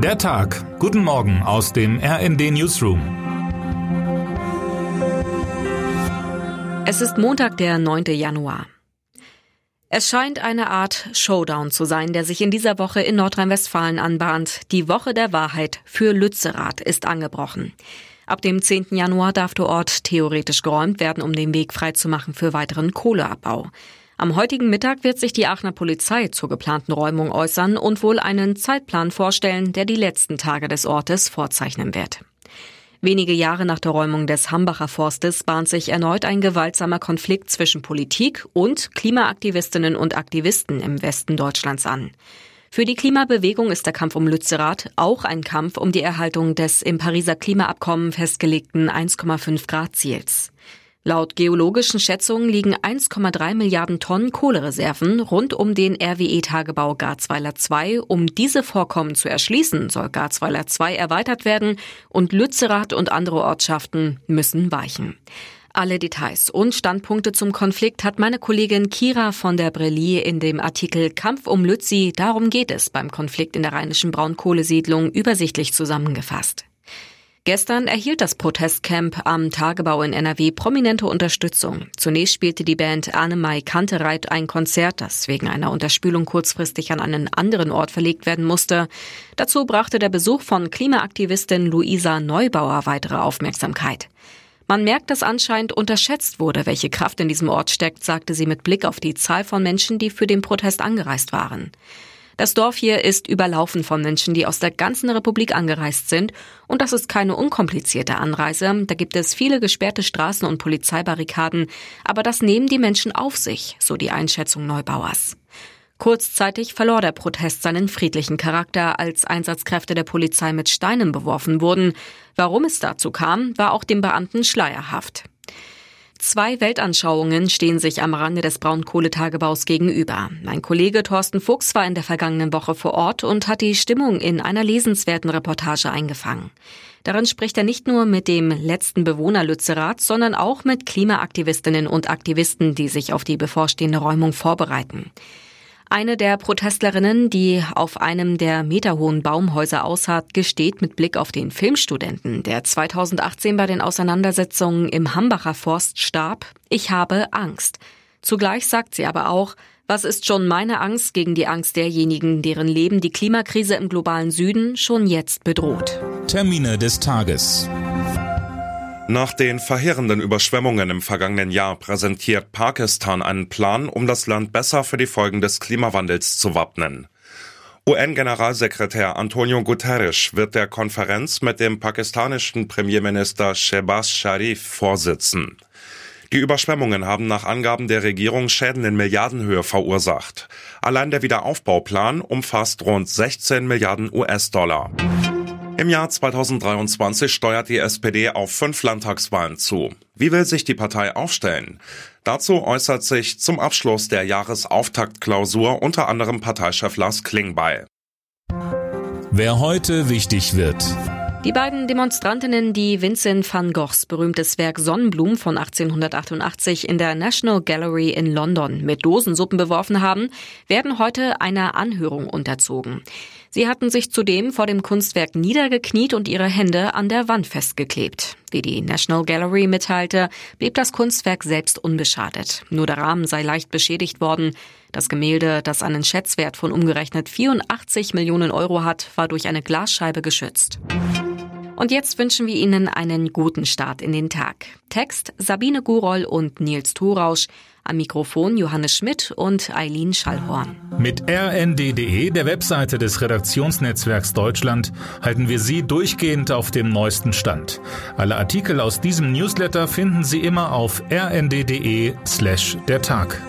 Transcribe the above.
Der Tag. Guten Morgen aus dem RND Newsroom. Es ist Montag, der 9. Januar. Es scheint eine Art Showdown zu sein, der sich in dieser Woche in Nordrhein-Westfalen anbahnt. Die Woche der Wahrheit für Lützerath ist angebrochen. Ab dem 10. Januar darf der Ort theoretisch geräumt werden, um den Weg freizumachen für weiteren Kohleabbau. Am heutigen Mittag wird sich die Aachener Polizei zur geplanten Räumung äußern und wohl einen Zeitplan vorstellen, der die letzten Tage des Ortes vorzeichnen wird. Wenige Jahre nach der Räumung des Hambacher Forstes bahnt sich erneut ein gewaltsamer Konflikt zwischen Politik und Klimaaktivistinnen und Aktivisten im Westen Deutschlands an. Für die Klimabewegung ist der Kampf um Lützerath auch ein Kampf um die Erhaltung des im Pariser Klimaabkommen festgelegten 1,5 Grad Ziels. Laut geologischen Schätzungen liegen 1,3 Milliarden Tonnen Kohlereserven rund um den RWE-Tagebau Garzweiler 2. Um diese Vorkommen zu erschließen, soll Garzweiler 2 erweitert werden und Lützerath und andere Ortschaften müssen weichen. Alle Details und Standpunkte zum Konflikt hat meine Kollegin Kira von der Brelie in dem Artikel Kampf um Lützi, darum geht es beim Konflikt in der rheinischen Braunkohlesiedlung übersichtlich zusammengefasst. Gestern erhielt das Protestcamp am Tagebau in NRW prominente Unterstützung. Zunächst spielte die Band Annemai Kantereit ein Konzert, das wegen einer Unterspülung kurzfristig an einen anderen Ort verlegt werden musste. Dazu brachte der Besuch von Klimaaktivistin Luisa Neubauer weitere Aufmerksamkeit. Man merkt, dass anscheinend unterschätzt wurde, welche Kraft in diesem Ort steckt, sagte sie mit Blick auf die Zahl von Menschen, die für den Protest angereist waren. Das Dorf hier ist überlaufen von Menschen, die aus der ganzen Republik angereist sind. Und das ist keine unkomplizierte Anreise. Da gibt es viele gesperrte Straßen und Polizeibarrikaden. Aber das nehmen die Menschen auf sich, so die Einschätzung Neubauers. Kurzzeitig verlor der Protest seinen friedlichen Charakter, als Einsatzkräfte der Polizei mit Steinen beworfen wurden. Warum es dazu kam, war auch dem Beamten schleierhaft. Zwei Weltanschauungen stehen sich am Rande des Braunkohletagebaus gegenüber. Mein Kollege Thorsten Fuchs war in der vergangenen Woche vor Ort und hat die Stimmung in einer lesenswerten Reportage eingefangen. Darin spricht er nicht nur mit dem letzten Bewohner Lützerath, sondern auch mit Klimaaktivistinnen und Aktivisten, die sich auf die bevorstehende Räumung vorbereiten. Eine der Protestlerinnen, die auf einem der meterhohen Baumhäuser ausharrt, gesteht mit Blick auf den Filmstudenten, der 2018 bei den Auseinandersetzungen im Hambacher Forst starb, ich habe Angst. Zugleich sagt sie aber auch, was ist schon meine Angst gegen die Angst derjenigen, deren Leben die Klimakrise im globalen Süden schon jetzt bedroht? Termine des Tages. Nach den verheerenden Überschwemmungen im vergangenen Jahr präsentiert Pakistan einen Plan, um das Land besser für die Folgen des Klimawandels zu wappnen. UN-Generalsekretär Antonio Guterres wird der Konferenz mit dem pakistanischen Premierminister Shehbaz Sharif vorsitzen. Die Überschwemmungen haben nach Angaben der Regierung Schäden in Milliardenhöhe verursacht. Allein der Wiederaufbauplan umfasst rund 16 Milliarden US-Dollar. Im Jahr 2023 steuert die SPD auf fünf Landtagswahlen zu. Wie will sich die Partei aufstellen? Dazu äußert sich zum Abschluss der Jahresauftaktklausur unter anderem Parteichef Lars Klingbeil. Wer heute wichtig wird. Die beiden Demonstrantinnen, die Vincent van Goghs berühmtes Werk Sonnenblumen von 1888 in der National Gallery in London mit Dosensuppen beworfen haben, werden heute einer Anhörung unterzogen. Sie hatten sich zudem vor dem Kunstwerk niedergekniet und ihre Hände an der Wand festgeklebt. Wie die National Gallery mitteilte, blieb das Kunstwerk selbst unbeschadet. Nur der Rahmen sei leicht beschädigt worden. Das Gemälde, das einen Schätzwert von umgerechnet 84 Millionen Euro hat, war durch eine Glasscheibe geschützt. Und jetzt wünschen wir Ihnen einen guten Start in den Tag. Text Sabine Guroll und Nils Thorausch. Am Mikrofon Johannes Schmidt und Eileen Schallhorn. Mit rnd.de, der Webseite des Redaktionsnetzwerks Deutschland, halten wir Sie durchgehend auf dem neuesten Stand. Alle Artikel aus diesem Newsletter finden Sie immer auf rnd.de slash der Tag.